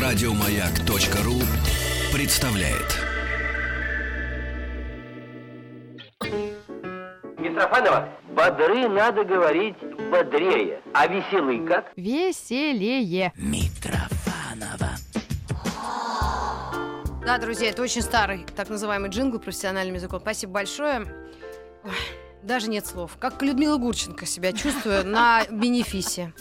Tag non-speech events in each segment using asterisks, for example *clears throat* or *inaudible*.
Радиомаяк.ру представляет. Митрофанова, бодры надо говорить бодрее. А веселый как? Веселее. Митрофанова. Да, друзья, это очень старый так называемый джингл профессиональным языком. Спасибо большое. Ой, даже нет слов. Как Людмила Гурченко себя чувствую на *laughs* бенефисе.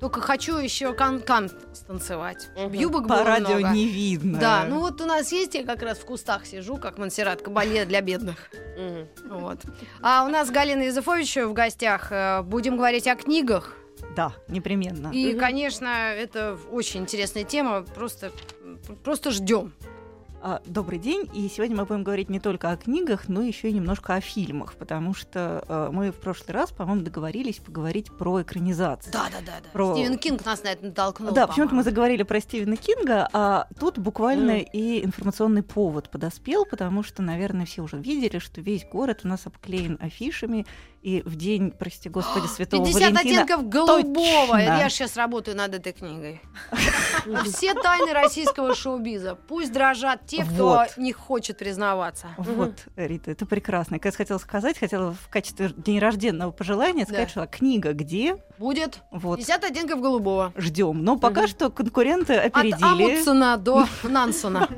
Только хочу еще кан-кан станцевать. Юбок По было радио много. не видно. Да, ну вот у нас есть, я как раз в кустах сижу, как Монсеррат Кабалье для бедных. Вот. А у нас Галина Юзефович в гостях. Э, Будем говорить о книгах. Да, непременно. И, конечно, это очень интересная тема. Просто, просто ждем. А, Добрый день. И сегодня мы будем говорить не только о книгах, но еще и немножко о фильмах, потому что э, мы в прошлый раз, по-моему, договорились поговорить про экранизацию. Да, да, да, да. Про- Стивен Кинг нас на это натолкнул. Да, почему-то мы заговорили про Стивена Кинга, а тут буквально и информационный повод подоспел, потому что, наверное, все уже видели, что весь город у нас обклеен афишами, и в день, прости господи, *gasps* Святого 50 Валентина... оттенков голубого. Точно. Я сейчас работаю над этой книгой. *laughs* Все тайны российского шоу-биза. Пусть дрожат те, кто не хочет признаваться. Вот, Рита, это прекрасно. Я хотела сказать, хотела в качестве день рожденного пожелания сказать, что книга где? Будет Вот, 50 оттенков голубого. ждем. Но пока что конкуренты От опередили. Амундсена до *laughs* Нансона.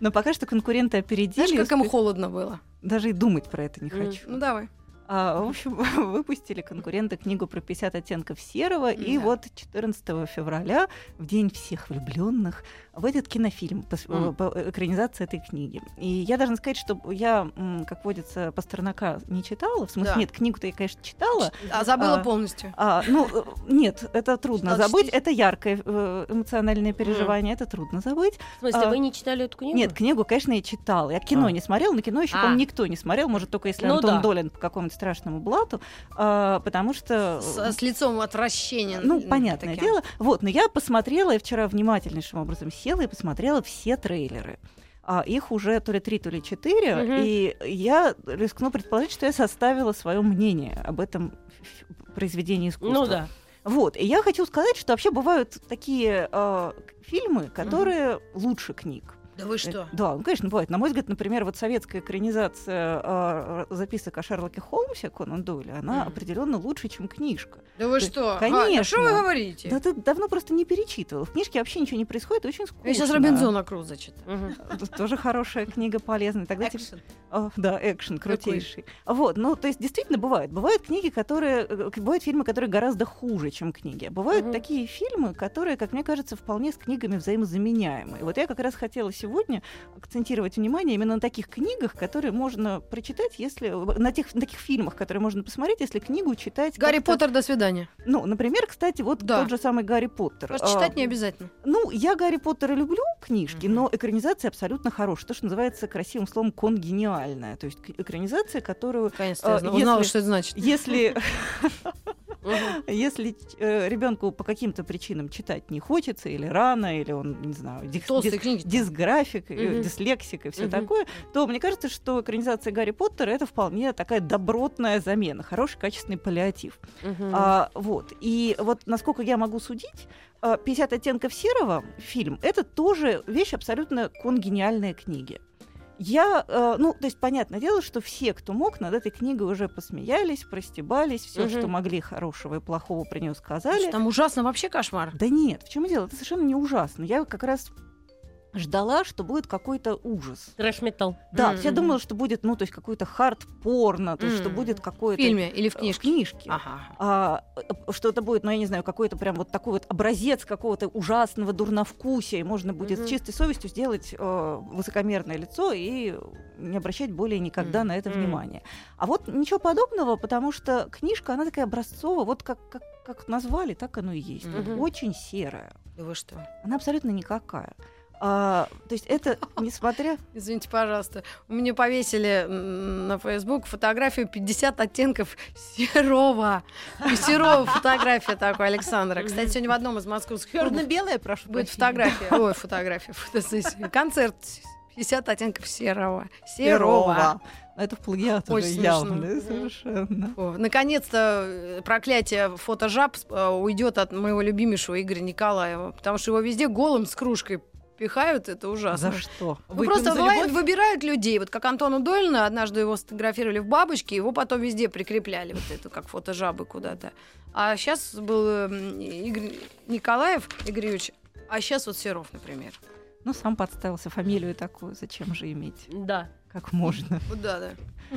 Но пока что конкуренты опередили. Знаешь, как ему холодно было? Даже и думать про это не хочу. Ну давай. А, в общем, *laughs* выпустили конкуренты книгу про 50 оттенков серого, и Да. вот 14 февраля, в день всех влюбленных, выйдет кинофильм по, М. по экранизации этой книги. И я должна сказать, что я, как водится, Пастернака не читала. В смысле, Да. нет, книгу-то я, конечно, читала. А забыла А, полностью. А, ну, э, нет, это трудно Читала забыть. четыре? Это яркое э, эмоциональное переживание, это трудно забыть. В смысле, А, вы не читали эту книгу? Нет, книгу, конечно, я читала. Я кино А. не смотрела, но кино еще, А. по-моему, никто не смотрел. Может, только если Ну Антон да. Долин по какому-то страшному блату. а, потому что... С, с лицом отвращения. Ну, понятное таким. дело. Вот, но я посмотрела, я вчера внимательнейшим образом села и посмотрела все трейлеры. А, их уже то ли три, то ли четыре. Мгм. И я рискну предположить, что я составила свое мнение об этом произведении искусства. Ну да. Вот, и я хочу сказать, что вообще бывают такие э, фильмы, которые лучше книг. Да вы Э, что? Да, ну, конечно, бывает. На мой взгляд, например, вот советская экранизация э, записок о Шерлоке Холмсе Конан Дойля, она Мгм. определенно лучше, чем книжка. Да вы Да, что? Конечно. а что вы говорите? Да ты давно просто не перечитывал. В книжке вообще ничего не происходит, очень скучно. Я сейчас Робинзона Круза читаю. Тоже хорошая книга, полезная. Тогда Экшен. Да, экшен крутейший. Вот, ну, то есть действительно бывает. Бывают книги, которые... э, Бывают фильмы, которые гораздо хуже, чем книги. А бывают такие фильмы, которые, как мне кажется, вполне с книгами взаимозаменяемы. Вот я как раз хотела сегодня акцентировать внимание именно на таких книгах, которые можно прочитать, если... На тех, на таких фильмах, которые можно посмотреть, если книгу читать... Гарри Поттер, до свидания. Ну, например, кстати, вот Да. тот же самый Гарри Поттер. Просто А, читать не обязательно. ну, я Гарри Поттера люблю книжки, Мгм. но экранизация абсолютно хорошая. То, что называется красивым словом конгениальная. То есть экранизация, которую, Наконец-то я а, зна- узнала, если- что это значит. если, *laughs* Мгм. если ребенку по каким-то причинам читать не хочется, или рано, или он, не знаю, дис- дис- книги. дисграфик, э, Мгм. дислексик и все Мгм. такое, то мне кажется, что экранизация Гарри Поттера это вполне такая добротная замена, хороший качественный паллиатив. Мгм. А, вот. И вот насколько я могу судить, а, 50 оттенков серого фильм это тоже вещь абсолютно конгениальная книги. Я, э, ну, то есть, понятное дело, что все, кто мог, над этой книгой уже посмеялись, простебались, все, Мгм. что могли хорошего и плохого про нее Что сказали. Там ужасно вообще кошмар. Да нет, в чем дело? Это совершенно не ужасно. Я как раз ждала, что будет какой-то ужас. Трэш-метал. Да, Мгм. я думала, что будет, ну, то есть какой-то хард-порно, то есть что Мгм. будет В какое-то... фильме или в э, книжке? книжке. Ага. а, э, что это будет, ну, я не знаю, какой-то прям вот такой вот образец какого-то ужасного дурновкусия, и можно будет Мгм. с чистой совестью сделать э, высокомерное лицо и не обращать более никогда Мгм. на это Мгм. внимание. А вот ничего подобного, потому что книжка, она такая образцовая, вот как, как, как назвали, так оно и есть. Мгм. Очень серая. Да вы что? Она абсолютно никакая. А, то есть это, *laughs* несмотря... Извините, пожалуйста. Мне повесили на Facebook фотографию 50 оттенков серого. И серого *laughs* фотография такой Александра. Кстати, сегодня в одном из московских Черно-белая, прошу будет фотография. Ой, *laughs* фотография, фотосессия. Концерт 50 оттенков серого. Серого. Это плагиат Очень уже явно, совершенно. Наконец-то э, проклятие фотожаб э, уйдет от моего любимейшего Игоря Николаева, потому что его везде голым с кружкой пихают, это ужасно. За что? Ну, Выпьем просто бывает, любовь? выбирают людей. Вот как Антону Долина, однажды его сфотографировали в бабочке, его потом везде прикрепляли, вот эту, как фотожабы куда-то. А сейчас был м, Игорь Николаев, Игорь Юрьевич, а сейчас вот Серов, например. Ну, сам подставился фамилию такую, зачем же иметь? Да. Как можно? Да, да.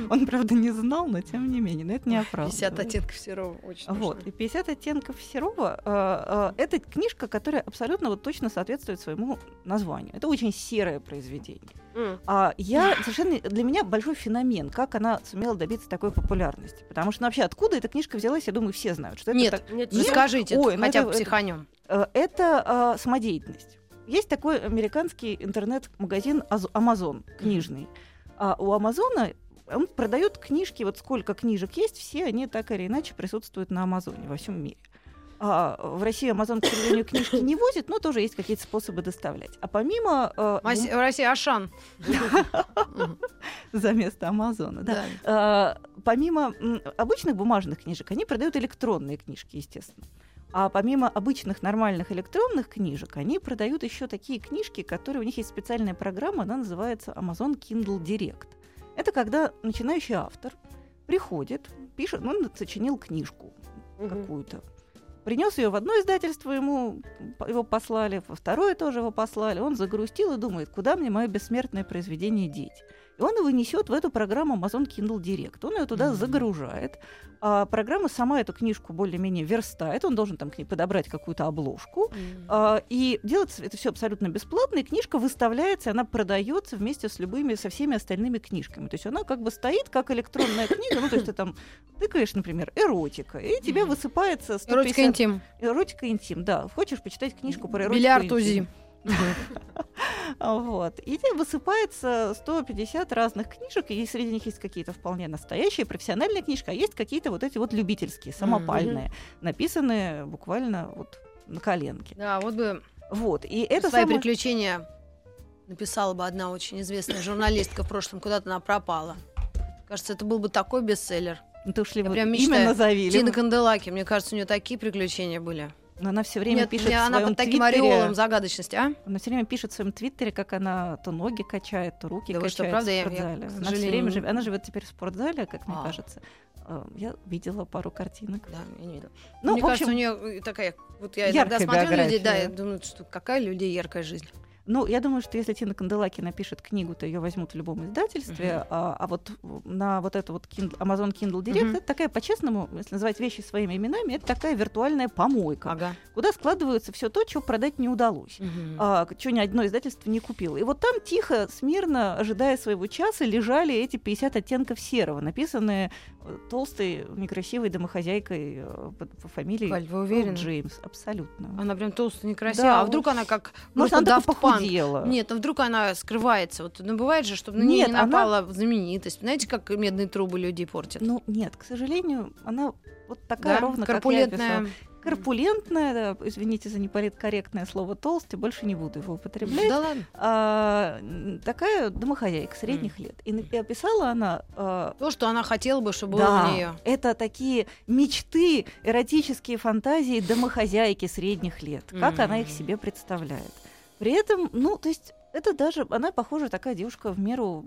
Он, правда, не знал, но тем не менее, но это не 50 оправдывает. оттенков Серова. Очень Вот, и 50 оттенков серого э, э, это книжка, которая абсолютно вот точно соответствует своему названию. Это очень серое произведение. А я совершенно для меня большой феномен, как она сумела добиться такой популярности. Потому что ну, вообще откуда эта книжка взялась, я думаю, все знают, что это Нет, так- Нет, нет. скажите, Ой, ну хотя это- бы это- психанем. Э, это э, самодеятельность. Есть такой американский интернет-магазин Аз- Amazon книжный. А у Амазона он продает книжки, вот сколько книжек есть, все они так или иначе присутствуют на Амазоне во всем мире. А в России Амазон, к сожалению, книжки не возит, но тоже есть какие-то способы доставлять. А помимо э, В России Ашан. *laughs* За место Амазона, да. Э, помимо обычных бумажных книжек, они продают электронные книжки, естественно. А помимо обычных нормальных электронных книжек, они продают еще такие книжки, которые у них есть специальная программа, она называется Amazon Kindle Direct. Это когда начинающий автор приходит, пишет, ну, он сочинил книжку Мгм. какую-то. Принес ее в одно издательство, ему его послали, во второе тоже его послали. Он загрустил и думает, куда мне мое бессмертное произведение деть. И он его несет в эту программу Amazon Kindle Direct. Он ее туда Мгм. загружает. А программа сама эту книжку более-менее верстает. Он должен там к ней подобрать какую-то обложку. А, и делается это все абсолютно бесплатно, и книжка выставляется, она продается вместе с любыми, со всеми остальными книжками. То есть она как бы стоит как электронная книга, ну то есть ты там тыкаешь, например, эротика, и тебе высыпается 150... Эротика интим. Эротика интим, да. Хочешь почитать книжку про эротику Бильярд? УЗИ. *laughs* Вот. И тебе высыпается 150 разных книжек, и среди них есть какие-то вполне настоящие, профессиональные книжки, а есть какие-то вот эти вот любительские, самопальные, написанные буквально вот на коленке. Да, вот бы Вот. И это свои самое- приключения написала бы одна очень известная журналистка в прошлом, куда-то она пропала. Кажется, это был бы такой бестселлер. Ну, ты уж ли Я вы прям имя назови. Тина Канделаки, мне кажется, у нее такие приключения были. Но она все время Нет, пишет мне в она своем под таким твиттере, ореолом загадочности, а? Она все время пишет в своем твиттере, как она то ноги качает, то руки Да качает что, правда? в Я- я, спортзале. к она сожалению, время не- жив- Она живет теперь в спортзале, как мне А. кажется. Э, Я видела пару картинок. Да, я не видела. Ну, Мне в кажется, общем, у нее такая, вот я иногда смотрю на людей, да, биография. я думаю, что какая людей яркая жизнь. Ну, я думаю, что если Тина Канделаки напишет книгу, то ее возьмут в любом издательстве. Мгм. А, а вот на вот эту вот Kindle- Amazon Kindle Direct, Мгм. это такая, по-честному, если называть вещи своими именами, это такая виртуальная помойка, Ага. куда складывается все то, чего продать не удалось. а, что ни одно издательство не купило. И вот там тихо, смирно, ожидая своего часа, лежали эти 50 оттенков серого, написанные толстой, некрасивой домохозяйкой э, по, по фамилии Валь, вы уверены? Джеймс. Абсолютно. Она прям толстая, некрасивая. Да, а вдруг она как Может, она похудела. Нет, ну вдруг она скрывается. Вот, ну, бывает же, чтобы на нее не она- напала знаменитость. Знаете, как медные трубы людей портят? Ну, нет, к сожалению, она вот такая да? ровно, как я описала. Корпулентная, да, извините за неполиткорректное слово толстый, больше не буду его употреблять. Да ладно. А, такая домохозяйка средних лет. И, описала она а, То, что она хотела бы, чтобы было Да, у нее. это такие мечты, эротические фантазии домохозяйки средних лет. Как она их себе представляет. При этом, ну, то есть, это даже, она похожа такая девушка в меру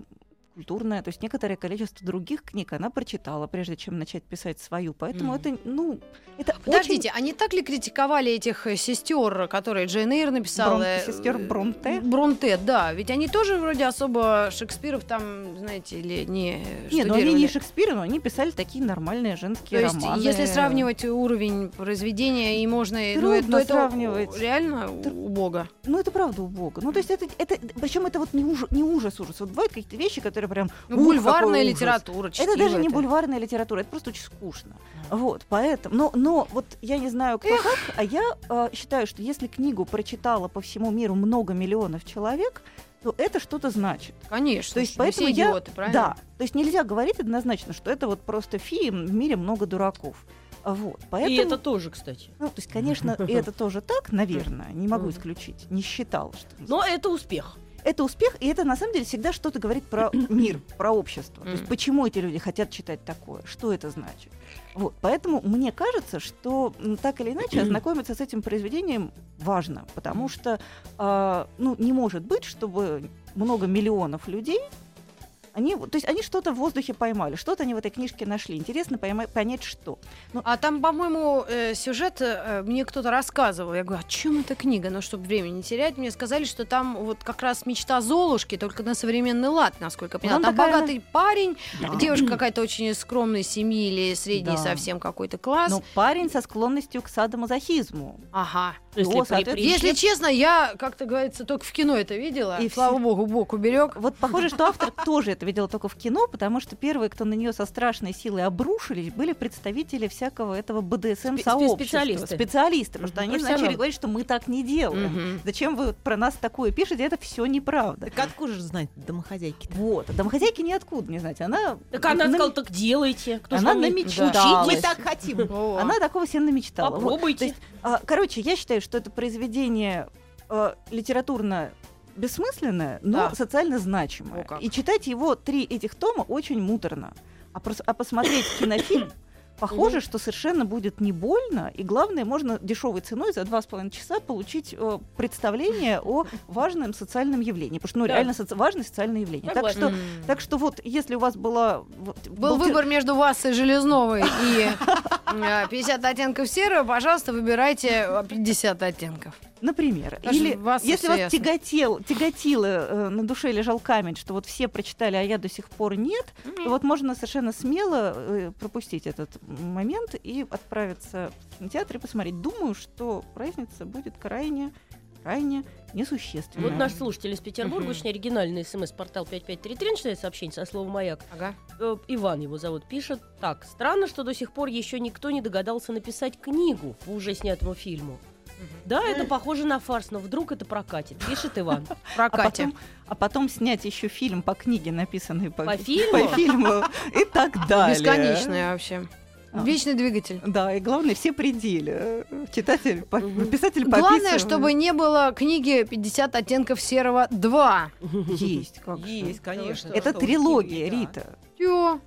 культурная, то есть некоторое количество других книг она прочитала, прежде чем начать писать свою. Поэтому Мгм. это, ну, это Подождите, они так ли критиковали этих э, сестер, которые Джейн Эйр написала? Брон- э, сестер Бронте? Бронте, да. Ведь они тоже вроде особо Шекспиров там, знаете, или не очень... Нет, ну они не. Шекспира, но они писали такие нормальные То женские есть, романы. если сравнивать уровень произведения, и можно, ну, это, Трудно то это сравнивать. реально Тр- убого. Ну, это правда убого. Ну, то есть, это, это причем это вот не, уж, не ужас, ужас. Вот бывают какие-то вещи, которые прям... Ну, «Ух, бульварная ужас». литература. Это даже не бульварная литература, это просто очень скучно. Вот, поэтому, но, но вот я не знаю, кто как, а я э, считаю, что если книгу прочитала по всему миру много миллионов человек, то это что-то значит. Конечно. То есть поэтому все я- идиоты, правильно? Да, то есть нельзя говорить однозначно, что это вот просто фильм, в мире много дураков. Вот, поэтому, И это тоже, кстати. ну, то есть, конечно, это тоже так, наверное, не могу исключить, не считал, что... Но это успех. Это успех, и это на самом деле всегда что-то говорит про *clears throat* мир, про общество. То есть почему эти люди хотят читать такое, что это значит. Вот, поэтому мне кажется, что так или иначе *clears throat* ознакомиться с этим произведением важно, потому что а, ну, не может быть, чтобы много миллионов людей они, то есть они что-то в воздухе поймали, что-то они в этой книжке нашли. Интересно пойма- понять, что. А там, по-моему, э, сюжет э, мне кто-то рассказывал. Я говорю, о чем эта книга? Ну, чтобы времени не терять, мне сказали, что там вот как раз мечта Золушки, только на современный лад, насколько я поняла. Ну, Там такая- богатый парень, Да. девушка какая-то очень скромной семьи или средний Да. совсем какой-то класс. Но парень со склонностью к садомазохизму. Ага. Если О, при- Если честно, я, как-то говорится, только в кино это видела. И И слава все- богу, Бог уберег. Вот похоже, что автор *laughs* тоже это видел только в кино, потому что первые, кто на нее со страшной силой обрушились, были представители всякого этого БДСМ Спе- сообщества. специалисты. Специалисты, потому что они начали говорить, что мы так не делаем. Зачем вы про нас такое пишете? Это все неправда. Так откуда же знать домохозяйки? Вот. А домохозяйки ниоткуда не знать. Она, Так она нам- сказала, так делайте. Кто она намечталась. Мы так хотим. *laughs* Она такого себе намечтала. Попробуйте. А, короче, я считаю, что это произведение а, литературно бессмысленное, но Да. социально значимое. О. И читать его три этих тома очень муторно. А, прос- а посмотреть кинофильм *coughs* Похоже, что совершенно будет не больно, и главное, можно дешевой ценой за два с половиной часа получить э, представление *laughs* о важном социальном явлении, потому что ну Да. реально соци- важное социальное явление. Так Согласна. что, так что вот, если у вас была вот, Был был выбор между Вассой Железновой *laughs* и э, 50 оттенков серого, пожалуйста, выбирайте э, 50 оттенков. Например. Даже Или вас если вас ясно. тяготел, тяготило, э, на душе лежал камень, что вот все прочитали, а я до сих пор нет, то вот можно совершенно смело э, пропустить этот момент и отправиться в кинотеатр и посмотреть. Думаю, что разница будет крайне, крайне несущественная. Вот наш слушатель из Петербурга, Мгм. очень оригинальный смс-портал 5533 начинает сообщение со словом «Маяк». Ага. Э, Иван его зовут, пишет так. Странно, что до сих пор еще никто не догадался написать книгу по уже снятому фильму. Да, это похоже на фарс, но вдруг это прокатит, пишет Иван. *laughs* Про а потом, а потом снять еще фильм по книге, написанной по, По *laughs* фильму? по фильму и так *laughs* далее. Бесконечная вообще. А. Вечный двигатель. Да, и главное, все пределы. Читатель, по- писатель Главное, пописывает. чтобы не было книги 50 оттенков серого 2. Есть, как же. Есть, конечно. Это трилогия. Рита. Тё.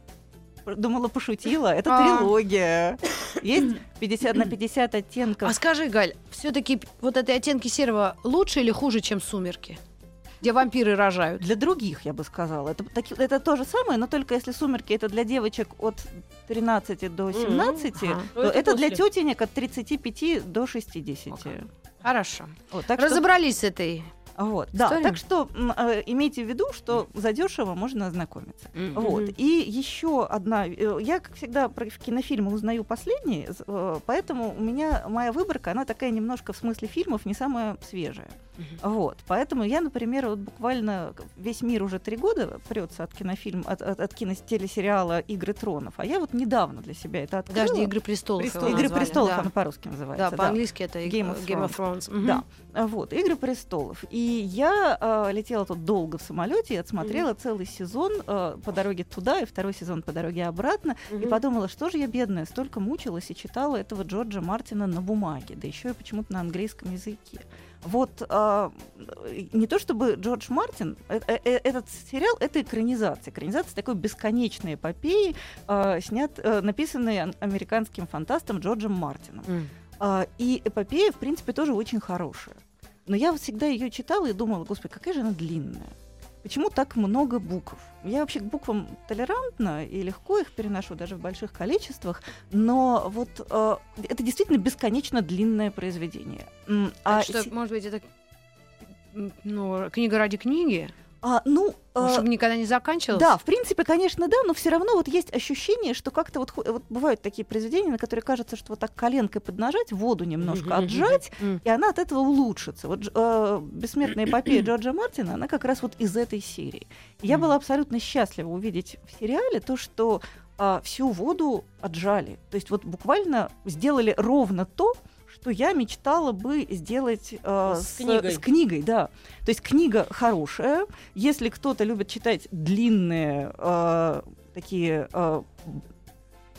Думала, пошутила. Это А. трилогия. Есть *coughs* 50 на 50 оттенков. А скажи, Галь, все-таки вот эти оттенки серого лучше или хуже, чем сумерки? Где вампиры рожают. Для других, я бы сказала. Это, таки- это то же самое, но только если «Сумерки» это для девочек от 13 до 17, Ага. то Это это, для тетенек от 35 до 60. Ага. Хорошо. Вот, так что- Разобрались с этой. Вот, да, так что э, имейте в виду, что задешево можно ознакомиться. Вот. Мгм. И еще одна. э, Я, как всегда, про кинофильмы узнаю последние, э, поэтому у меня моя выборка, она такая немножко в смысле фильмов не самая свежая. Вот. Поэтому я, например, вот буквально весь мир уже три года прется от кинофильма, от, от, от кинотелесериала «Игры тронов», а я вот недавно для себя это открыла. Подожди, Игры престолов. Престол- «Игры назвали, престолов» да. она по-русски называется. Да, по-английски это Game of Game of Thrones. Мгм. Да, вот, «Игры престолов». И я э, летела тут долго в самолете и отсмотрела целый сезон э, по дороге туда и второй сезон по дороге обратно. И Мгм. подумала, что же я бедная, столько мучилась и читала этого Джорджа Мартина на бумаге, да еще и почему-то на английском языке. Вот а, не то чтобы Джордж Мартин, э- э- э- этот сериал это экранизация. Экранизация такой бесконечной эпопеи, а, снят, э, написанной ан- американским фантастом Джорджем Мартином. М. А, и эпопея, в принципе, тоже очень хорошая. Но я всегда ее читала и думала, господи, какая же она длинная. Почему так много букв? Я вообще к буквам толерантна и легко их переношу даже в больших количествах, но вот э, это действительно бесконечно длинное произведение. М, Так а что, се- может быть, это ну, книга ради книги, а, ну, э, чтобы никогда не заканчивалась. Да, в принципе, конечно, да, но все равно вот есть ощущение, что как-то вот, вот бывают такие произведения, на которые кажется, что вот так коленкой поднажать, воду немножко отжать, и она от этого улучшится. Вот э, бессмертная эпопея Джорджа Мартина, она как раз вот из этой серии. Я была абсолютно счастлива увидеть в сериале то, что а, всю воду отжали. То есть вот буквально сделали ровно то, что я мечтала бы сделать э, С с, книгой. с книгой, да. То есть книга хорошая. Если кто-то любит читать длинные э, такие э,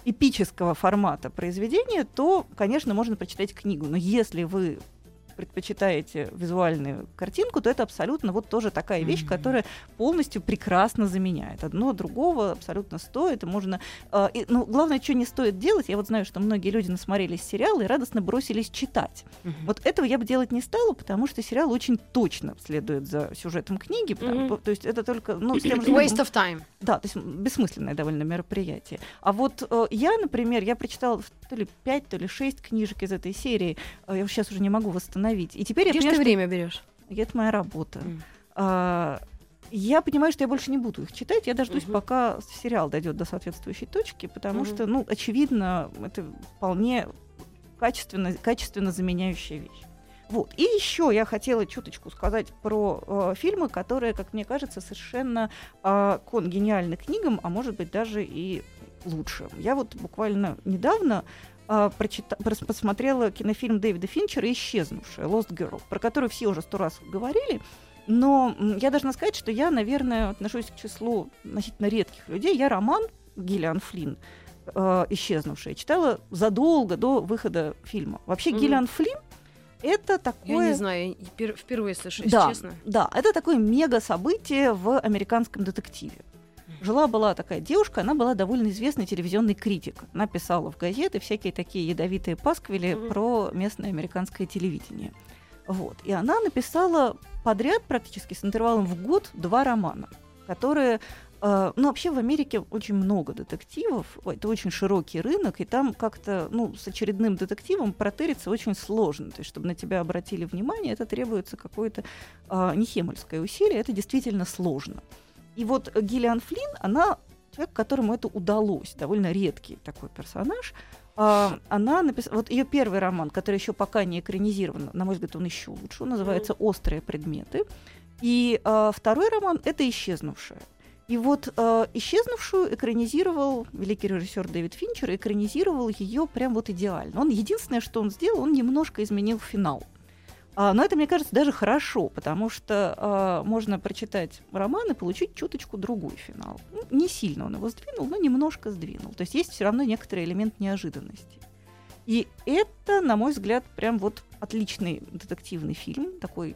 эпического формата произведения, то, конечно, можно прочитать книгу. Но если вы предпочитаете визуальную картинку, то это абсолютно вот тоже такая вещь, которая полностью прекрасно заменяет. Одно другого абсолютно стоит, и можно... э, и, ну, главное, что не стоит делать, я вот знаю, что многие люди насмотрелись сериалы и радостно бросились читать. Вот этого я бы делать не стала, потому что сериал очень точно следует за сюжетом книги, потому- Мгм. то есть это только... Ну, с тем же Waste of time. да, то есть бессмысленное довольно мероприятие. А вот э, я, например, я прочитала то ли пять, то ли шесть книжек из этой серии. Э, я сейчас уже не могу восстановить. И теперь я Где ж понимаю, ты что время берешь? это моя работа. М. А, я понимаю, что я больше не буду их читать. Я дождусь, Мгм. пока сериал дойдет до соответствующей точки, потому Мгм. что, ну, очевидно, это вполне качественно, качественно заменяющая вещь. Вот. И еще я хотела чуточку сказать про э, фильмы, которые, как мне кажется, совершенно э, конгениальны книгам, а может быть даже и лучше. Я вот буквально недавно э, прочита- посмотрела кинофильм Дэвида Финчера «Исчезнувшая» «Lost Girl», про который все уже сто раз говорили, но я должна сказать, что я, наверное, отношусь к числу относительно редких людей. Я роман Гиллиан Флинн э, «Исчезнувшая» читала задолго до выхода фильма. Вообще Мгм. Гиллиан Флинн это Я такое... не знаю, я пер- впервые слышу, Да, честно. да, это такое мега событие в американском детективе. Жила-была такая девушка, она была довольно известный телевизионный критик. Она писала в газеты всякие такие ядовитые пасквили Мгм. про местное американское телевидение. Вот. И она написала подряд практически с интервалом в год два романа, которые э, ну, вообще в Америке очень много детективов, это очень широкий рынок, и там как-то, ну, с очередным детективом протыриться очень сложно. То есть, чтобы на тебя обратили внимание, это требуется какое-то а, нехемольское усилие, это действительно сложно. И вот Гиллиан Флинн, она человек, которому это удалось, довольно редкий такой персонаж. А, она написала, вот ее первый роман, который еще пока не экранизирован, на мой взгляд, он еще лучше, он называется «Острые предметы». И а, второй роман — это «Исчезнувшая». И вот э, исчезнувшую экранизировал великий режиссер Дэвид Финчер, экранизировал ее прям вот идеально. Он единственное, что он сделал, он немножко изменил финал. А, но это, мне кажется, даже хорошо, потому что а, можно прочитать роман и получить чуточку другой финал. Ну, не сильно он его сдвинул, но немножко сдвинул. То есть есть все равно некоторый элемент неожиданности. И это, на мой взгляд, прям вот отличный детективный фильм, такой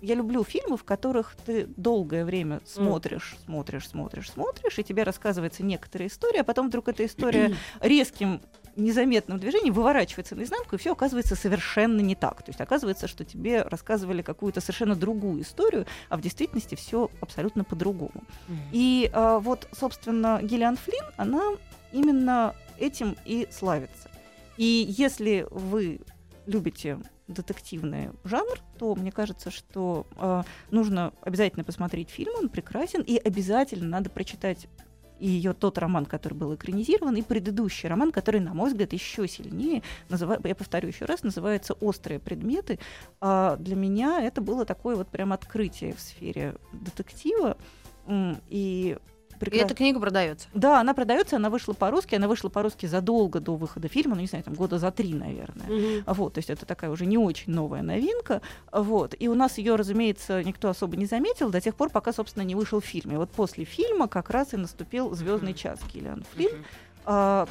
я люблю фильмы, в которых ты долгое время смотришь, смотришь, смотришь, смотришь, и тебе рассказывается некоторая история, а потом вдруг эта история *clears throat* резким незаметным движением выворачивается наизнанку, и все оказывается совершенно не так. То есть оказывается, что тебе рассказывали какую-то совершенно другую историю, а в действительности все абсолютно по-другому. И а, вот, собственно, Гиллиан Флинн, она именно этим и славится. И если вы любите детективный жанр, то мне кажется, что э, нужно обязательно посмотреть фильм, он прекрасен, и обязательно надо прочитать и ее тот роман, который был экранизирован, и предыдущий роман, который, на мой взгляд, еще сильнее, называ... я повторю еще раз, называется «Острые предметы». А для меня это было такое вот прям открытие в сфере детектива. М, И И эта книга продается. Да, она продается, она вышла по-русски, она вышла по-русски задолго до выхода фильма, ну не знаю, там года за три, наверное. Мгм. Вот, то есть это такая уже не очень новая новинка. Вот. И у нас ее, разумеется, никто особо не заметил до тех пор, пока, собственно, не вышел фильм. И вот после фильма как раз и наступил звездный час Киллиан Флинн, а,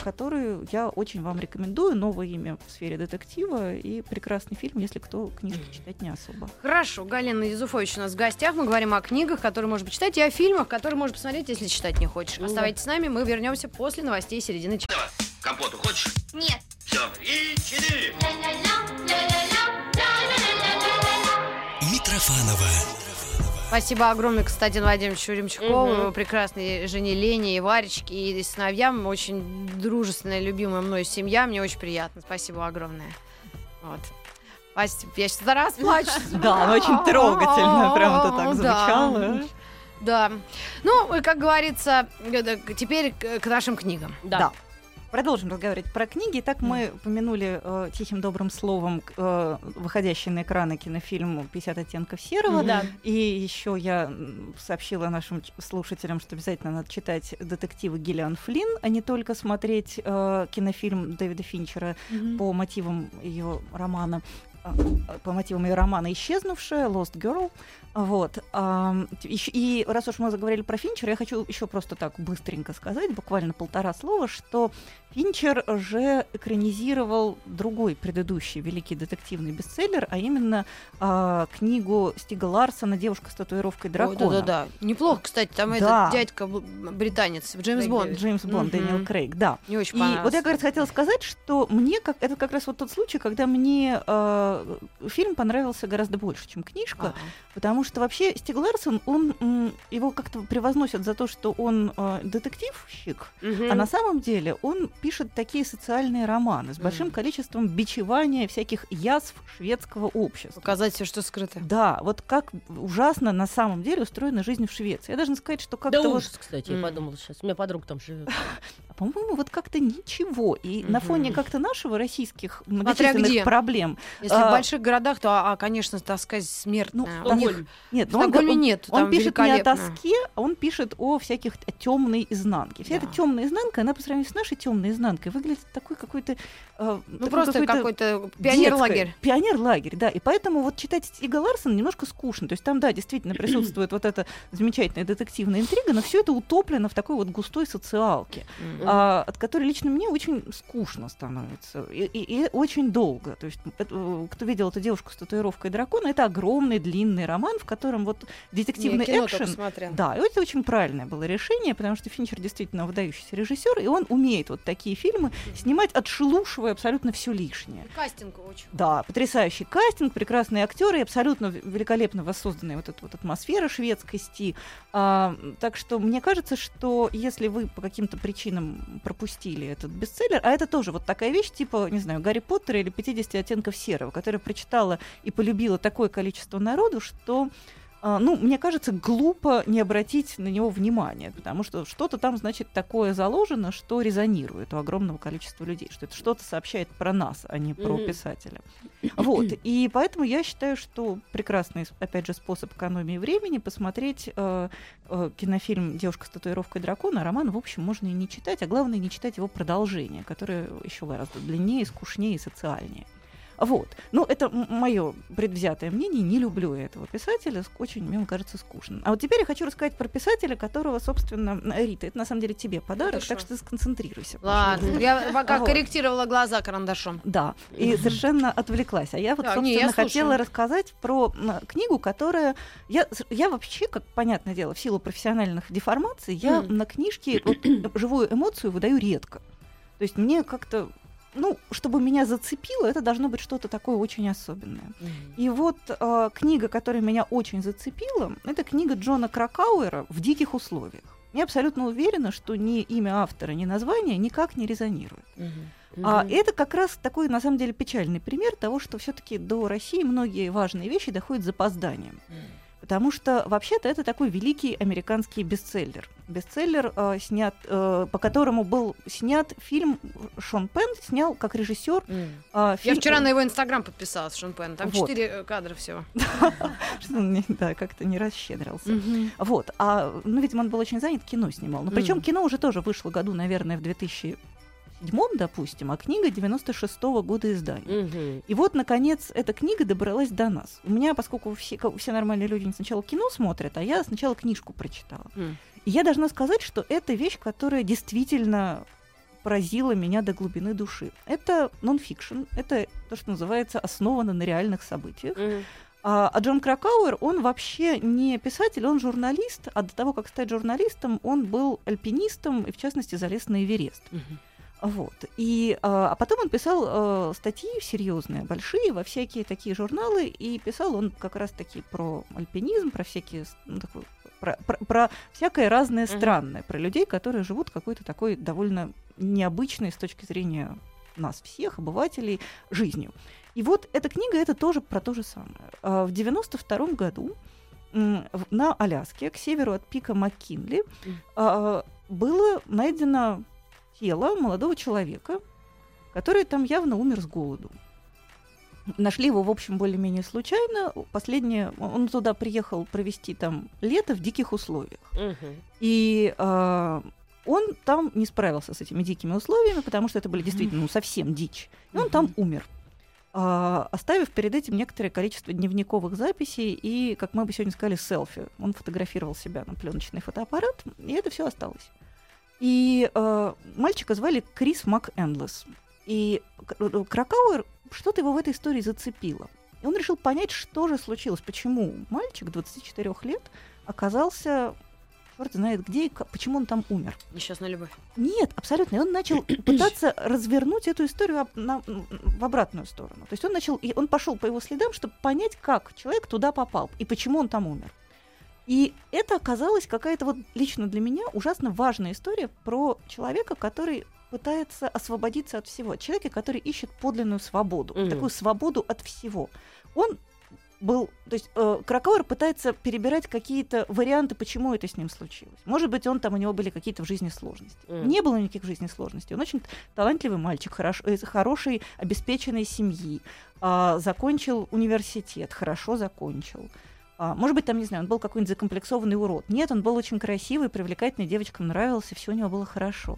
которую я очень вам рекомендую. Новое имя в сфере детектива и прекрасный фильм, если кто книжки читать не особо. Хорошо, Галина Юзуфович у нас в гостях. Мы говорим о книгах, которые можно почитать, и о фильмах, которые можно посмотреть, если читать не хочешь. Ну. Оставайтесь с нами, мы вернемся после новостей середины часа. Компоту хочешь? Нет. Все. И четыре. Митрофанова Спасибо огромное Константину Владимировичу Ремчукову, его прекрасной жене Лене и Варечке, и сыновьям. Очень дружественная, любимая мной семья. Мне очень приятно. Спасибо огромное. Вот. Спасибо. Я сейчас раз плачу. *laughs* Да, она очень трогательно, прям это так *laughs* звучало. Да. Ну, и, как говорится, э, теперь к нашим книгам. Да. Продолжим разговаривать про книги. Итак, мы упомянули э, тихим добрым словом э, выходящий на экраны кинофильм «50 оттенков серого». Да. И еще я сообщила нашим слушателям, что обязательно надо читать детективы Гиллиан Флинн, а не только смотреть э, кинофильм Дэвида Финчера по мотивам ее романа. А, по мотивам ее романа «Исчезнувшая», «Lost Girl». Вот. И раз уж мы заговорили про Финчера, я хочу еще просто так быстренько сказать, буквально полтора слова, что Финчер же экранизировал другой предыдущий великий детективный бестселлер, а именно а, книгу Стига Ларсона «Девушка с татуировкой Ой, дракона». Да-да-да. Неплохо, кстати, там Да. этот дядька британец, Джеймс Крейг Бонд. Джеймс Бонд. Дэниел Крейг, да. Не очень И вот я как раз хотела сказать, что мне как это как раз вот тот случай, когда мне э, фильм понравился гораздо больше, чем книжка, Ага. потому что вообще Стиг Ларсон, он м, его как-то превозносят за то, что он э, детективщик, Мгм. а на самом деле он пишет такие социальные романы с большим Мгм. количеством бичевания всяких язв шведского общества. Показать все, что скрыто. Да, вот как ужасно на самом деле устроена жизнь в Швеции. Я должна сказать, что как-то Да вот ужас, кстати, я подумала сейчас. У меня подруга там живет. *laughs* А, по-моему, вот как-то ничего. И на фоне как-то нашего российских многочисленных где. проблем. Если А, в больших городах, то, а, конечно, тоска смертная. Ну, У них Стокгольм. Нет, в но он, он- нет, он пишет не о тоске, а он пишет о всяких темной изнанке. Вся Да. эта темная изнанка, она по сравнению с нашей темной изнанкой выглядит такой какой-то. э, Ну, такой просто какой-то какой-то пионер-лагерь. Пионер-лагерь, да. И поэтому вот читать Стига Ларсона немножко скучно. То есть там, да, действительно присутствует вот эта замечательная детективная интрига, но все это утоплено в такой вот густой социалке. М. а, от которой лично мне очень скучно становится и, и- и очень долго. То есть, это, э, кто видел эту девушку с татуировкой дракона, это огромный длинный роман, в котором вот детективный Не, экшен. Да, и это очень правильное было решение, потому что Финчер действительно выдающийся режиссер, и он умеет вот такие фильмы снимать, отшелушивая абсолютно все лишнее. Кастинг очень. Да, потрясающий кастинг, прекрасные актеры и абсолютно великолепно воссозданная вот эта вот атмосфера шведскости. А, так что мне кажется, что если вы по каким-то причинам пропустили этот бестселлер, а это тоже вот такая вещь, типа, не знаю, Гарри Поттера или 50 оттенков серого, которая прочитала и полюбила такое количество народу, что ну, мне кажется, глупо не обратить на него внимания, потому что что-то там, значит, такое заложено, что резонирует у огромного количества людей, что это что-то сообщает про нас, а не про писателя. Вот, *clears throat* и поэтому я считаю, что прекрасный, опять же, способ экономии времени посмотреть э, э, кинофильм «Девушка с татуировкой дракона», роман, в общем, можно и не читать, а главное, не читать его продолжение, которое еще гораздо длиннее, скучнее и социальнее. Вот. Ну, это мое предвзятое мнение. Не люблю этого писателя. Очень, мне кажется, скучно. А вот теперь я хочу рассказать про писателя, которого, собственно, Рита, это на самом деле тебе подарок, Хорошо. так что сконцентрируйся. Ладно, пожалуйста. я пока Вот. корректировала глаза карандашом. Да, и совершенно отвлеклась. А я вот, Да, собственно, не, я хотела слушаю. рассказать про книгу, которая... Я, я вообще, как понятное дело, в силу профессиональных деформаций, я Мгм. на книжке вот, живую эмоцию выдаю редко. То есть мне как-то... Ну, чтобы меня зацепило, это должно быть что-то такое очень особенное. И вот э, книга, которая меня очень зацепила, это книга Джона Кракауэра «В диких условиях». Я абсолютно уверена, что ни имя автора, ни название никак не резонирует. А Мгм. это как раз такой, на самом деле, печальный пример того, что все-таки до России многие важные вещи доходят с запозданием. Потому что вообще-то это такой великий американский бестселлер. Бестселлер, э, снят, э, по которому был снят фильм Шон Пен, снял как режиссер. М. э, Я фильм- вчера на его инстаграм подписалась, Шон Пен. Там Вот. четыре э, кадра всего. *laughs* да, как-то не расщедрился. Вот. А, ну, видимо, он был очень занят, кино снимал. Но причем Мгм. кино уже тоже вышло году, наверное, в 2007, допустим, а книга 96 года издания. Мгм. И вот, наконец, эта книга добралась до нас. У меня, поскольку все, все нормальные люди сначала кино смотрят, а я сначала книжку прочитала. М. И я должна сказать, что это вещь, которая действительно поразила меня до глубины души. Это нон-фикшн, это то, что называется основано на реальных событиях. Мгм. А, а Джон Кракауэр, он вообще не писатель, он журналист, а до того, как стать журналистом, он был альпинистом и, в частности, залез на Эверест. Мгм. Вот. И, а, а потом он писал э, статьи серьезные, большие, во всякие такие журналы, и писал он как раз-таки про альпинизм, про всякие, ну, такой, про, про- про всякое разное странное, про людей, которые живут какой-то такой довольно необычной с точки зрения нас всех, обывателей, жизнью. И вот эта книга это тоже про то же самое. А, В 92 году на Аляске, к северу от пика Маккинли, а, было найдено тело молодого человека, который там явно умер с голоду. Нашли его, в общем, более-менее случайно. Последнее, он туда приехал провести там лето в диких условиях. Мгм. И а, он там не справился с этими дикими условиями, потому что это были действительно ну, совсем дичь. И он там умер. а, оставив перед этим некоторое количество дневниковых записей и, как мы бы сегодня сказали, селфи. Он фотографировал себя на пленочный фотоаппарат, и это все осталось. И э, мальчика звали Крис МакЭндлес. И Кракауэр, что-то его в этой истории зацепило. И он решил понять, что же случилось, почему мальчик 24 лет оказался, черт знает где, и почему он там умер. Несчастная любовь. Нет, абсолютно. И он начал *clears throat* пытаться развернуть эту историю на- в обратную сторону. То есть он начал, он пошел по его следам, чтобы понять, как человек туда попал и почему он там умер. И это оказалась какая-то вот лично для меня ужасно важная история про человека, который пытается освободиться от всего. Человека, который ищет подлинную свободу, Мгм. такую свободу от всего. Он был, то есть э, Кракауэр пытается перебирать какие-то варианты, почему это с ним случилось. Может быть, он там у него были какие-то в жизни сложности. Мгм. Не было никаких в жизни сложностей. Он очень талантливый мальчик, хорош, из хорошей, обеспеченной семьи, а, закончил университет, хорошо закончил. А, может быть, там, не знаю, он был какой-нибудь закомплексованный урод. Нет, он был очень красивый, привлекательный, девочкам нравился, все у него было хорошо.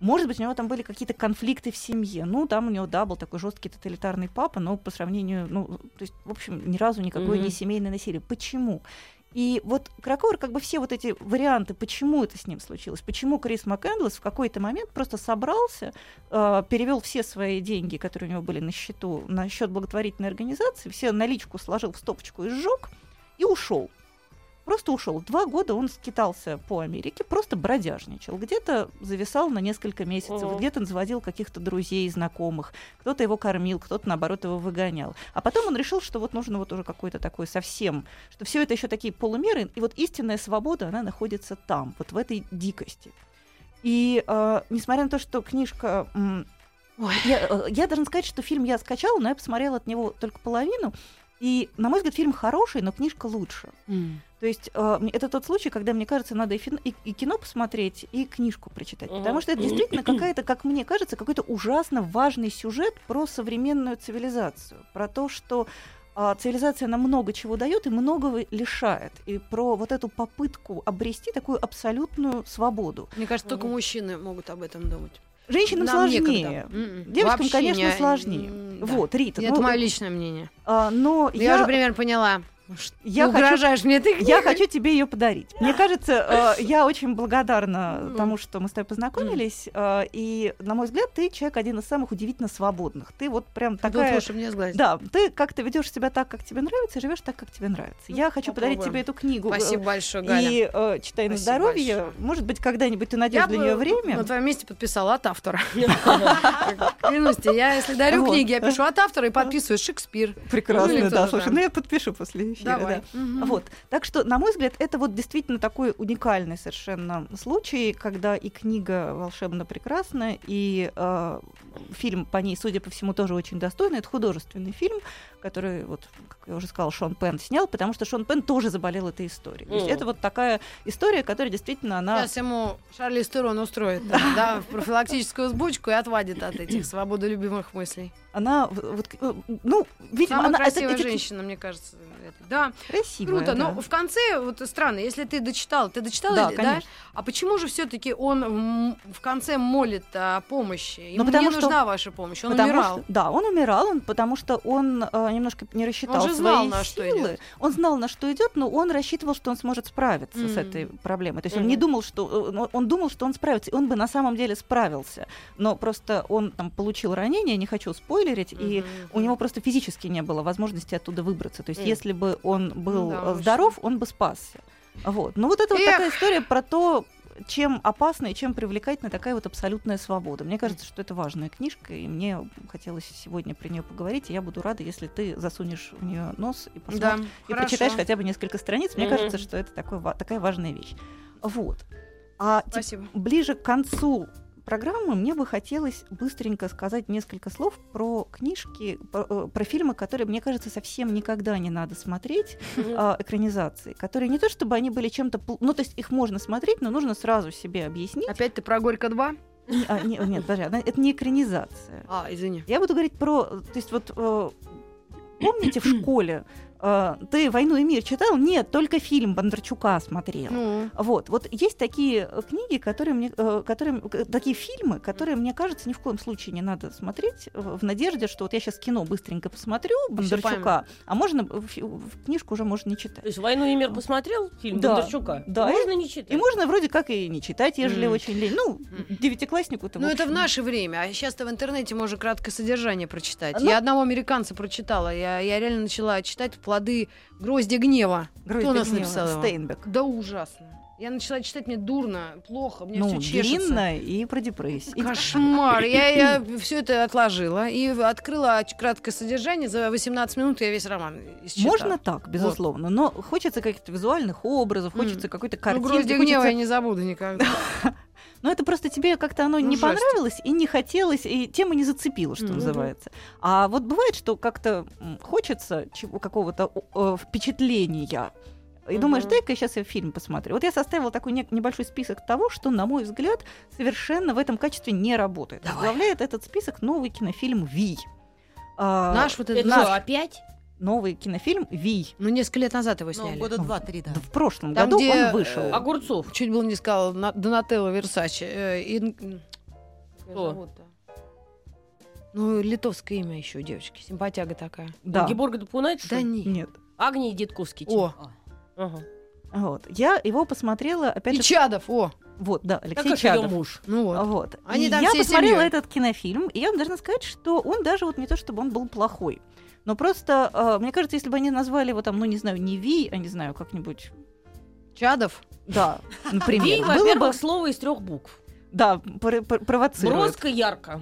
Может быть, у него там были какие-то конфликты в семье. Ну, там у него, да, был такой жесткий тоталитарный папа, но по сравнению, ну, то есть, в общем, ни разу никакое Мгм. не семейное насилие. Почему? И вот Кракауэр, как бы все вот эти варианты, почему это с ним случилось, почему Крис МакЭндлес в какой-то момент просто собрался, э, перевел все свои деньги, которые у него были на счету, на счет благотворительной организации, все наличку сложил в стопочку и сжег, и ушел. Просто ушел. Два года он скитался по Америке, просто бродяжничал. Где-то зависал на несколько месяцев, Мгм. где-то заводил каких-то друзей, знакомых. Кто-то его кормил, кто-то, наоборот, его выгонял. А потом он решил, что вот нужно вот уже какой-то такой совсем, что все это еще такие полумеры, и вот истинная свобода, она находится там, вот в этой дикости. И э, несмотря на то, что книжка... м, я, э, я должна сказать, что фильм я скачала, но я посмотрела от него только половину. И, на мой взгляд, фильм хороший, но книжка лучше. То есть э, это тот случай, когда, мне кажется, надо и, фин- и- и кино посмотреть, и книжку прочитать. Мгм. Потому что это действительно *clears throat* какая-то, как мне кажется, какой-то ужасно важный сюжет про современную цивилизацию. Про то, что а, цивилизация нам много чего дает и многого лишает. И про вот эту попытку обрести такую абсолютную свободу. Мне кажется, только Мгм. мужчины могут об этом думать. Женщинам Нам сложнее. некогда. М-м. Девочкам, Вообще конечно, не- сложнее. м, да. Вот, Рита. Это ну, мое личное мнение. а, но Я, я, уже примерно поняла. Я ты хочу угрожаешь мне этой Я хочу тебе ее подарить. Мне кажется, э, *laughs* я очень благодарна Мгм. тому, что мы с тобой познакомились. э, И, на мой взгляд, ты человек один из самых удивительно свободных. Ты вот прям Тут такая... лучше мне сглазить. Да, ты как-то ведешь себя так, как тебе нравится, и живешь так, как тебе нравится. Я хочу подарить попробуем. тебе эту книгу. э, Спасибо большое, Галя. И э, читай на Спасибо здоровье. большое. Может быть, когда-нибудь ты найдешь для нее время. на твоем месте подписала от автора. *laughs* Клянусь тебе, я если дарю книги, я пишу от автора и подписываю Шекспир. Прекрасно, Ну, да. Слушай, ну я подпишу после эфира. Давай. да. Мгм. Вот. Так что, на мой взгляд, это вот действительно такой уникальный совершенно случай, когда и книга волшебно прекрасна, и э, фильм по ней, судя по всему, тоже очень достойный. Это художественный фильм, который, вот, как я уже сказала, Шон Пен снял, потому что Шон Пен тоже заболел этой историей. То есть это вот такая история, которая действительно она... Сейчас ему Шарли Стерон устроит, да, в профилактическую сбучку и отвадит от этих свободолюбимых мыслей. Она вот, э, ну, видимо, Самая она это- красивая эти- женщина, мне кажется. это. Да, красивая, круто. да. Но в конце, вот странно, если ты дочитал, ты дочитала, Да, конечно. А почему же все-таки он м, в конце молит о помощи? Ему потому не что- нужна ваша помощь, он Потому умирал. что- да, он умирал, он, потому что он э, немножко не рассчитал Он же свои знал, на что силы. Он знал, на что идет, но он рассчитывал, что он сможет справиться с Мгм. этой проблемой. То есть он Мгм. не думал, что э, он думал, что он справится, и он бы на самом деле справился. Но просто он там получил ранение, не хочу спойлерить, и Мгм, у него просто физически не было возможности оттуда выбраться. То есть, Мгм. если бы он был да, э, здоров, он бы спасся. Вот. Ну вот это вот Эх. такая история про то, чем опасна и чем привлекательна такая вот абсолютная свобода. Мне кажется, что это важная книжка, и мне хотелось сегодня про нее поговорить, и я буду рада, если ты засунешь в нее нос и Да, и хорошо. прочитаешь хотя бы несколько страниц. Мне Мгм. кажется, что это такой, такая важная вещь. Вот. А Спасибо. ближе к концу программы мне бы хотелось быстренько сказать несколько слов про книжки, про, э, про фильмы, которые, мне кажется, совсем никогда не надо смотреть, а, экранизации, которые не то чтобы они были чем-то... Ну, то есть их можно смотреть, но нужно сразу себе объяснить. Опять ты про Горько 2? Не- а, не- нет, она- это не экранизация. А, извини. Я буду говорить про... То есть вот... э, Помните в школе э, ты «Войну и мир» читал? Нет, только фильм Бондарчука смотрел. Ну, Вот, вот есть такие э, книги, которые мне, э, которые, такие фильмы, которые, мне кажется, ни в коем случае не надо смотреть в надежде, что вот я сейчас кино быстренько посмотрю Бондарчука, а можно в, фи- в книжку уже можно не читать. То есть «Войну и мир» посмотрел, фильм Да, Бондарчука? да, Можно не читать. И можно вроде как и не читать, ежели Мгм. очень лень. Ну, девятикласснику-то. ну в это в наше время, а сейчас-то в интернете можно краткое содержание прочитать. Ну- Я одного американца прочитала, я, я реально начала читать «Плоды гроздья гнева». «Гроздья Кто у нас гнева», написал? Стейнбек. Да ужасно. Я начала читать, мне дурно, плохо, мне Ну, все чешется. длинно и про депрессию. Кошмар. Я, я все это отложила и открыла краткое содержание. За 18 минут я весь роман исчитала. Можно так, безусловно, но хочется каких-то визуальных образов, хочется какой-то Ну, картинки. «Гроздья хочется- гнева» я не забуду никогда. *laughs* Но это просто тебе как-то оно Ну, не жесть. понравилось и не хотелось, и тема не зацепила, что Мгм. называется. А вот бывает, что как-то хочется чего, какого-то э, впечатления. И думаешь, Мгм. дай-ка сейчас я фильм посмотрю. Вот я составила такой не- небольшой список того, что, на мой взгляд, совершенно в этом качестве не работает. Давай. Возглавляет этот список новый кинофильм «Вий». А, Наш вот этот Это наш. что, опять? Новый кинофильм «Вий». Ну, несколько лет назад его Ну, сняли. года два-три, да. В прошлом Там, году где, он вышел. э, Огурцов. Чуть было не сказал На- Донателло Версачи. Э, и- Кто? Ну, литовское имя еще у девочки. Симпатяга такая. Да. Геборга Дапунайт, что Да ли? не. Нет. Агния Дедковский. О, Ага. Вот. Я его посмотрела, опять и же, Чадов, о. вот, да, Так Алексей как ее Чадов. муж. Ну вот. Вот. Они И там я посмотрела семьей. этот кинофильм, и я вам должна сказать, что он даже вот не то, чтобы он был плохой. Но просто, э, мне кажется, если бы они назвали его там, ну, не знаю, не Ви, а не знаю, как-нибудь, Чадов. да, Ви, например, было во-первых, бы, слово из трех букв. да, пр- пр- провоцирует. Броско, ярко.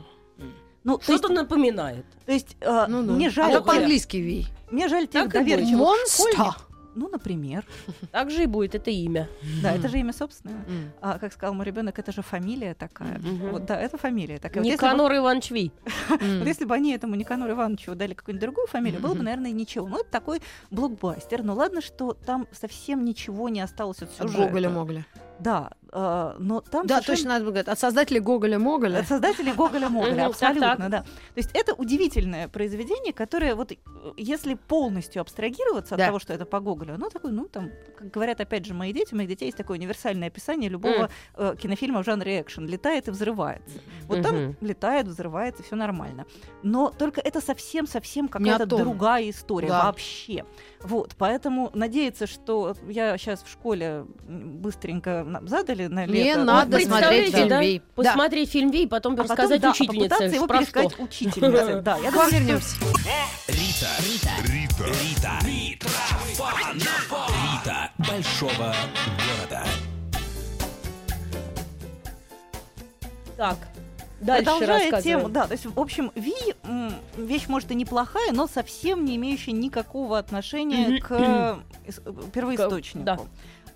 Ну, то есть, Что-то напоминает. то есть э, Ну, ну. мне А жаль, Ого. по-английски Ви? мне жаль тех доверчивых Монстр. школьников. Ну, например. *laughs* Так же и будет это имя. Да, это же имя собственное. А, как сказал мой ребенок, это же фамилия такая. Вот, да, это фамилия такая. Никанор Иванович Ви. *laughs* Вот если бы они этому Никанору Ивановичу дали какую-нибудь другую фамилию, было бы, наверное, ничего. Но это такой блокбастер. Ну ладно, что там совсем ничего не осталось от От сюжета. Гоголя-Могля. Да, э, но там Да, совершенно- точно надо говорить. От создателей Гоголя-Моголя. От создателей Гоголя Мгм, Моголя, так, абсолютно, да. То есть это удивительное произведение, которое вот если полностью абстрагироваться от того, что это по Гоголю, ну такой, ну там, как говорят опять же мои дети, у моих детей есть такое универсальное описание любого э, кинофильма в жанре экшен, летает и взрывается. Вот там летает, взрывается, все нормально. Но только это совсем-совсем какая-то другая история вообще. Вот, поэтому надеяться, что я сейчас в школе быстренько задали на Не лето. надо Вот, смотреть фильм да? Ви. Да. Посмотреть фильм Ви, и потом а потом, рассказать да, а учительнице, попытаться его про пересказать что. учительнице. *laughs* Да, я думаю, вернемся. Рита. Рита. Рита. Рита. Митрофанова. Рита большого города. Так, дальше Продолжая тему, да, то есть, в общем, Ви вещь, может, и неплохая, но совсем не имеющая никакого отношения к э, э, первоисточнику. да.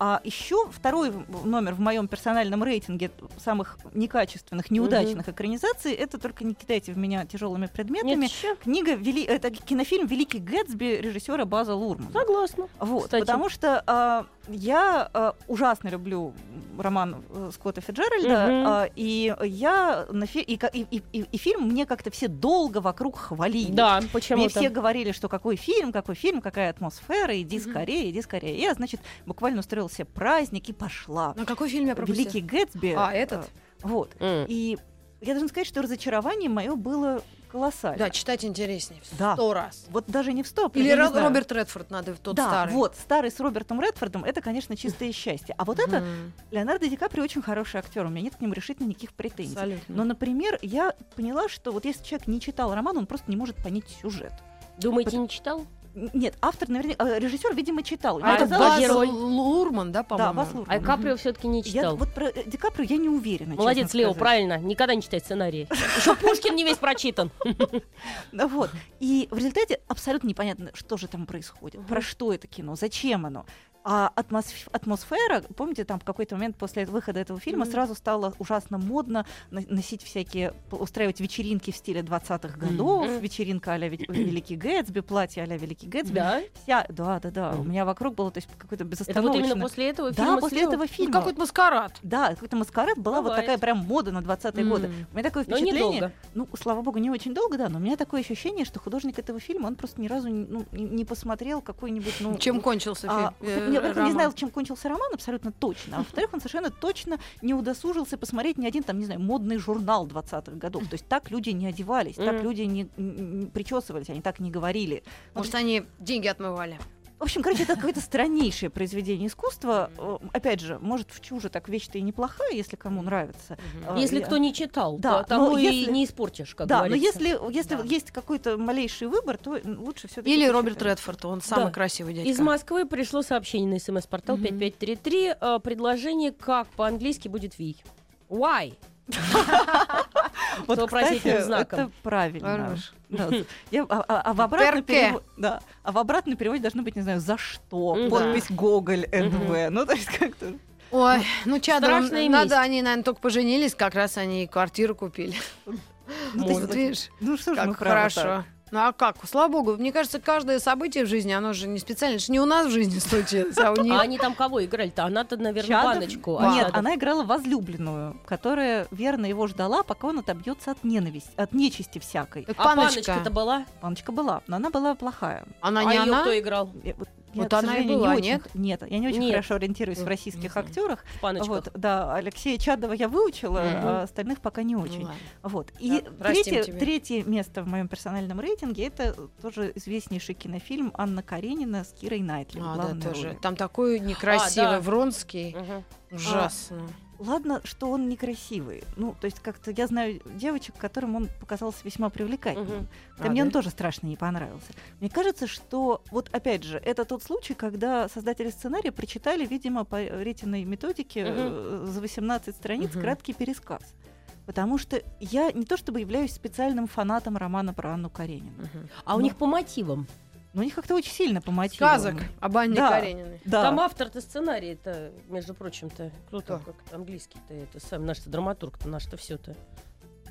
А еще второй номер в моем персональном рейтинге самых некачественных, неудачных экранизаций это только не кидайте в меня тяжелыми предметами. Нет? Книга Вели... это кинофильм Великий Гэтсби режиссера База Лурмана. Согласна. Вот, Кстати. потому что а, я а, ужасно люблю роман э, Скотта Фиджеральда, Мгм. а, и я на фи- и, и, и- и- и фильм мне как-то все долго вокруг хвалили. Да, Мне почему-то. все говорили, что какой фильм, какой фильм, какая атмосфера, иди Мгм. скорее, иди скорее. Я, значит, буквально устроила себе праздник и пошла. На какой фильм я пропустила? Великий Гэтсби. А, этот? э, Вот. М. И я должна сказать, что разочарование мое было колоссально. Да, читать интереснее. В Да. сто раз. Вот даже не в стоп. Или знаю. Роберт Редфорд надо тот да, старый. вот, старый с Робертом Редфордом, это, конечно, чистое счастье. А вот это. Леонардо Ди Каприо очень хороший актер, у меня нет к нему решительно никаких претензий. Абсолютно. Но, например, я поняла, что вот если человек не читал роман, он просто не может понять сюжет. Думаете, не читал? Нет, автор, наверняка, э, режиссер, видимо, читал. А это Баз герой. Лурман, да, Да, по-моему? Баз А Лурман. Каприо все-таки не Я читал. вот про э, Ди Каприо я не уверена. Молодец, Лео, сказать. правильно. Никогда не читай сценарии. Еще Пушкин не весь прочитан. *laughs* Вот. И в результате абсолютно непонятно, что же там происходит, про что это кино, зачем оно. А атмосф- атмосфера, помните, там в какой-то момент после выхода этого фильма Мгм. сразу стало ужасно модно носить всякие, устраивать вечеринки в стиле 20-х годов, Мгм. вечеринка а-ля Ве- Великий Гэтсби, платье а-ля Великий Гэтсби. Да? Вся, да, да, да. У Мгм. меня вокруг было, то есть какой-то Это вот именно после этого Да, фильма после слева? этого Ну, фильма. какой-то маскарад. Да, какой-то маскарад была вот Бывает. такая прям мода на 20-е годы. М. У меня такое Но впечатление, недолго. ну, слава богу, не очень долго, да, но у меня такое ощущение, что художник этого фильма, он просто ни разу не, ну, не- не посмотрел какой-нибудь, ну... Чем кончился а, фильм? Не, во-первых, не роман? знаю, чем кончился роман, абсолютно точно. А во-вторых, он совершенно точно не удосужился посмотреть ни один, там, не знаю, модный журнал 20-х годов. То есть так люди не одевались, так люди не, не причесывались, они так не говорили. Может, они деньги отмывали. В общем, короче, это какое-то страннейшее произведение искусства. Э, Опять же, может, в чуже так вещь-то и неплохая, если кому нравится. А, Если кто не читал, Да, то тому но и не испортишь, как да, но говорится. если, если Да. есть какой-то малейший выбор, то лучше все-таки... Или Роберт Редфорд, он самый Да. красивый дядька. Из Москвы пришло сообщение на смс-портал Мгм. 5533. э, Предложение, как по-английски будет «ви». Why? *laughs* Вот, кстати, знаком. это правильно. Да. Я- а, а- а в обратном Перке. перево- да, а в обратном переводе должно быть, не знаю, за что, Мгм. подпись Гоголь, НВ. Ну, то есть как-то... Ой, ну Чадром Страшная надо, месть. они, наверное, только поженились, как раз они и квартиру купили. Ну, есть, видишь, ну что ж мы как право хорошо. так? Ну а как? Слава богу, мне кажется, каждое событие в жизни, оно же не специально, это же не у нас в жизни случилось, а у *laughs* А них. они там кого играли-то? Она-то, наверное, Чадов- баночку. а Нет, Чадов- она играла возлюбленную, которая верно его ждала, пока он отобьется от ненависти, от нечисти всякой. Так А Паночка, паночка-то была? Паночка была, но она была плохая. она а не ее она? кто играл? Я, вот, она и была, не очень, нет? нет, я не очень Нет. хорошо ориентируюсь в российских знаю. актерах. В паночках. Вот, да, Алексея Чадова я выучила, Мгм. а остальных пока не очень. ладно. Вот. И простим третье, третье место в моем персональном рейтинге это тоже известнейший кинофильм Анна Каренина с Кирой Найтли. А, да, тоже. роли. Там такой некрасивый А, да. Вронский. Мгм. Ужасно. Ладно, что он некрасивый. Ну, то есть как-то я знаю девочек, которым он показался весьма привлекательным. Мгм. Да мне он тоже страшно не понравился. Мне кажется, что вот опять же, это тот случай, когда создатели сценария прочитали, видимо, по Ретиной методике э, за 18 страниц Мгм. краткий пересказ. Потому что я не то чтобы являюсь специальным фанатом романа про Анну Каренину. Мгм. А у Ну. них по мотивам. Но у них как-то очень сильно по мотивам. Сказок об Анне Да. Карениной. Да. Там автор-то сценария-то, между прочим-то, кто там, Кто? как английский-то, это сам наш драматург-то, наш-то все-то.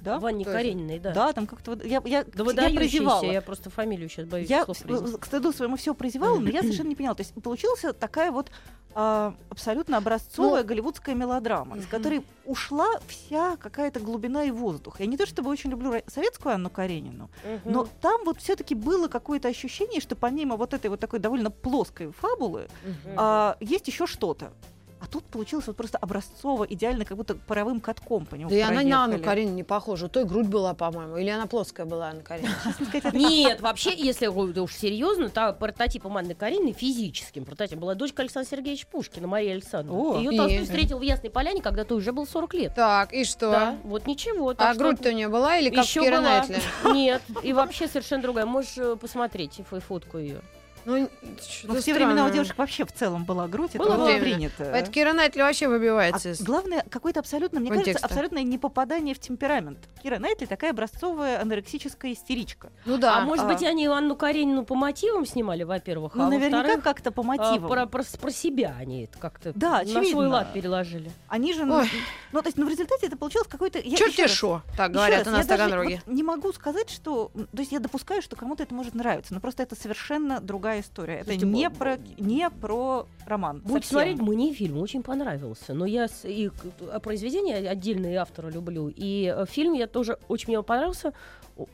да? Ванне это? Карениной, да. Да, там как-то вот я, я, Да я прозевала. я просто фамилию сейчас боюсь Я слов к стыду своему все прозевала, но я *clears throat* совершенно не поняла. То есть получилась такая вот а, абсолютно образцовая голливудская мелодрама, из которой ушла вся какая-то глубина и воздух. Я не то чтобы очень люблю советскую Анну Каренину, Мгм. но там вот все-таки было какое-то ощущение, что помимо вот этой вот такой довольно плоской фабулы, Мгм. а, есть еще что-то. А тут получилось вот просто образцово, идеально, как будто паровым катком по нему Да и она на Анну. Каренину не похожа. У той грудь была, по-моему. Или она плоская была, Анна Каренина. *laughs* Нет, *laughs* вообще, если уж серьезно, то прототипом Анны Карениной физическим прототипом была дочка Александра Сергеевича Пушкина, Мария Александровна. Ее? Толстой встретил в Ясной Поляне, когда то уже был 40 лет. Так, и что? Да, вот ничего. А грудь-то у нее была или как Еще была. Найтли? *laughs* Нет, и вообще совершенно другая. Можешь э, посмотреть фотку ее. Ну, Ну, что-то в те времена у девушек вообще в целом была грудь, это Было было время. принято. Это Кира Найтли вообще А выбивается из... главное, какое-то абсолютно, мне кажется, контекста. абсолютное непопадание в темперамент. Кира Найтли такая образцовая анорексическая истеричка. Ну да. а может а. быть, они Анну Каренину по мотивам снимали, во-первых, Ну, а наверняка во-вторых, как-то по а, мотивам. про, про- про себя они это как-то Да, на свой очевидно. лад переложили. Они же... ну, Ой. Ну, то есть, ну, в результате это получилось какой-то... тебе раз- шо, так говорят раз, у нас в Таганроге. вот не могу сказать, что... То есть я допускаю, что кому-то это может нравиться, но просто это совершенно другая история. Это Слушайте, не б- про, не про роман. Будете совсем. смотреть, мне фильм очень понравился. Но я с- и а произведение отдельные автора люблю. И э, фильм я тоже очень мне понравился.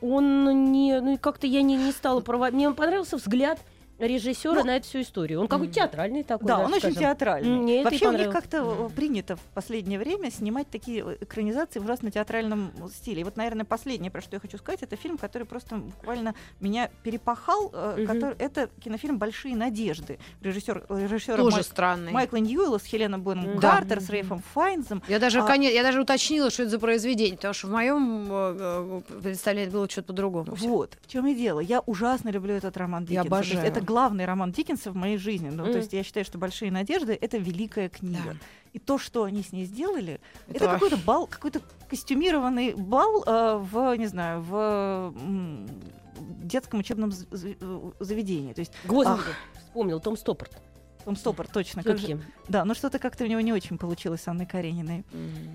Он не, ну и как-то я не, не стала проводить. Мне понравился взгляд режиссера Ну, на эту всю историю. Он какой-то театральный такой. Да, даже, он очень скажем. театральный. Мне Вообще у них как-то э, принято в последнее время снимать такие э, экранизации в ужасно театральном стиле. И вот, наверное, последнее, про что я хочу сказать, это фильм, который просто буквально меня перепахал. э, Мгм. который- это кинофильм «Большие надежды». Режиссер, режиссера Тоже Май- странный. Майкла Ньюэлла с Хеленой Бонем Мгм. Картер, с Рейфом Файнзом. Я даже, А- коне- я даже уточнила, что это за произведение, потому что в моем представлении было что-то по-другому. Вот, в чем и дело. Я ужасно люблю этот роман Я Диккенса. Есть обожаю. это главный роман Диккенса в моей жизни. Ну, Мгм. то есть я считаю, что «Большие надежды» — это великая книга. Да. И то, что они с ней сделали, это, Это какой-то бал, какой-то костюмированный бал э, в, не знаю, в детском учебном э, заведении. То есть Господи, вспомнил Том Стоппорт. Том Стоппер, точно. Каким? Да, но что-то как-то у него не очень получилось с Анной Карениной.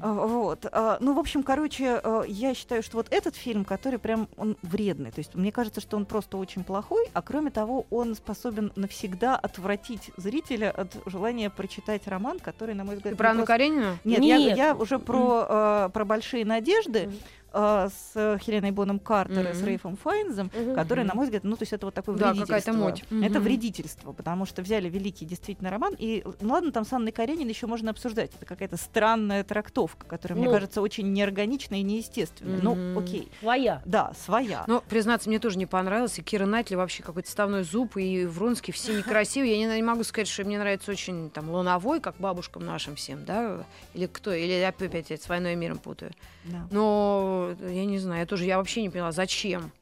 А, Вот. а, Ну, в общем, короче, а, я считаю, что вот этот фильм, который прям он вредный. То есть мне кажется, что он просто очень плохой, а кроме того, он способен навсегда отвратить зрителя от желания прочитать роман, который, на мой взгляд, Ты про Анну просто- Каренину? Нет, Я, Нет. я уже про, э, про большие надежды Мгм. Э, с Хеленой Боном Картер и с. Рейфом Файнзом, Мгм. который, на мой взгляд, ну, то есть это вот такое Да, вредительство. муть. Это Мгм. вредительство, потому что взяли великий действительно роман, и, ну, ладно, там с Анной Карениной еще можно обсуждать. Это какая-то странная трактовка, которая, мне Ну. кажется, очень неорганичная и неестественная. Мгм. Ну, окей. Твоя. Да, своя. Ну, признаться, мне тоже не понравилось. И Кира Найтли вообще какой-то ставной зуб, и Вронский все некрасивые. Я не, не могу сказать, что мне нравится очень там луновой, как бабушкам нашим всем, да? Или кто? Или опять я с «Войной и миром» путаю. Да. Но я не знаю, я тоже, я вообще не поняла, зачем.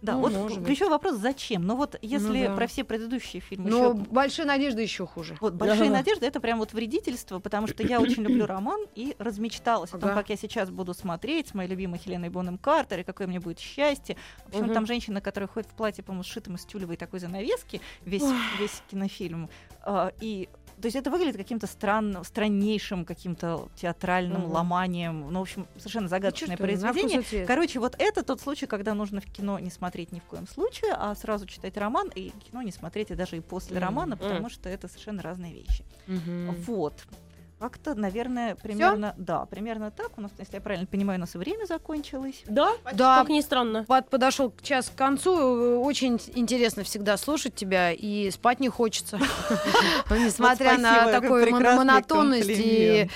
Да, Ну, вот ключевой вопрос, зачем? Ну вот если да. про все предыдущие фильмы Но ещё- «Большая надежда» еще хуже. Вот большие Ага. надежды это прям вот вредительство, потому что я очень люблю роман и размечталась о том, Ага. как я сейчас буду смотреть с моей любимой Хеленой Боном Картер, и какое мне будет счастье. В общем, Мгм. там женщина, которая ходит в платье, по-моему, сшитым из тюлевой такой занавески, весь, весь кинофильм. А, и то есть это выглядит каким-то странным, страннейшим каким-то театральным Мгм. ломанием. Ну, в общем, совершенно загадочное Чувствую, на вкус произведение. Короче, вот это тот случай, когда нужно в кино не смотреть ни в коем случае, а сразу читать роман, и кино не смотреть и даже и после Мгм. романа, потому что это совершенно разные вещи. Мгм. Вот. Как-то, наверное, примерно, да, примерно так. У нас, если я правильно понимаю, у нас и время закончилось. Да? Да, Как ни странно. под- подошел час к концу. Очень интересно всегда слушать тебя, и спать не хочется. *laughs* Несмотря Вот на такую монотонность и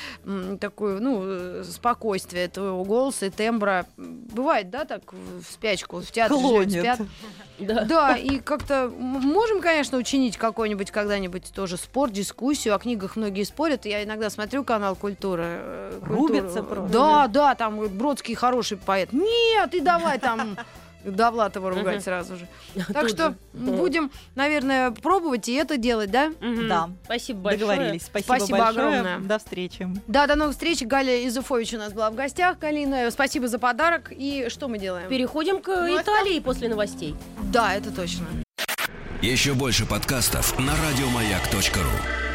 такую, ну, э, спокойствие твоего голоса и тембра. Бывает, да, так в спячку, в театре спят. *laughs* Да. Да, и как-то можем, конечно, учинить какой-нибудь когда-нибудь тоже спор, дискуссию. О книгах многие спорят. Я иногда смотрю канал Культуры. э, Культура. Рубятся просто. Да, да, там Бродский хороший поэт. Нет, и давай там Довлатова ругать сразу же. *laughs* Так что будем, наверное, пробовать и это делать, да? Да. Спасибо большое. Договорились. Спасибо, Спасибо большое. огромное. До встречи. Да, до новых встреч. Галя Изуфович у нас была в гостях. Галина, спасибо за подарок. И что мы делаем? Переходим к Италии после новостей. Да, это точно. Еще больше подкастов на радиомаяк.ру.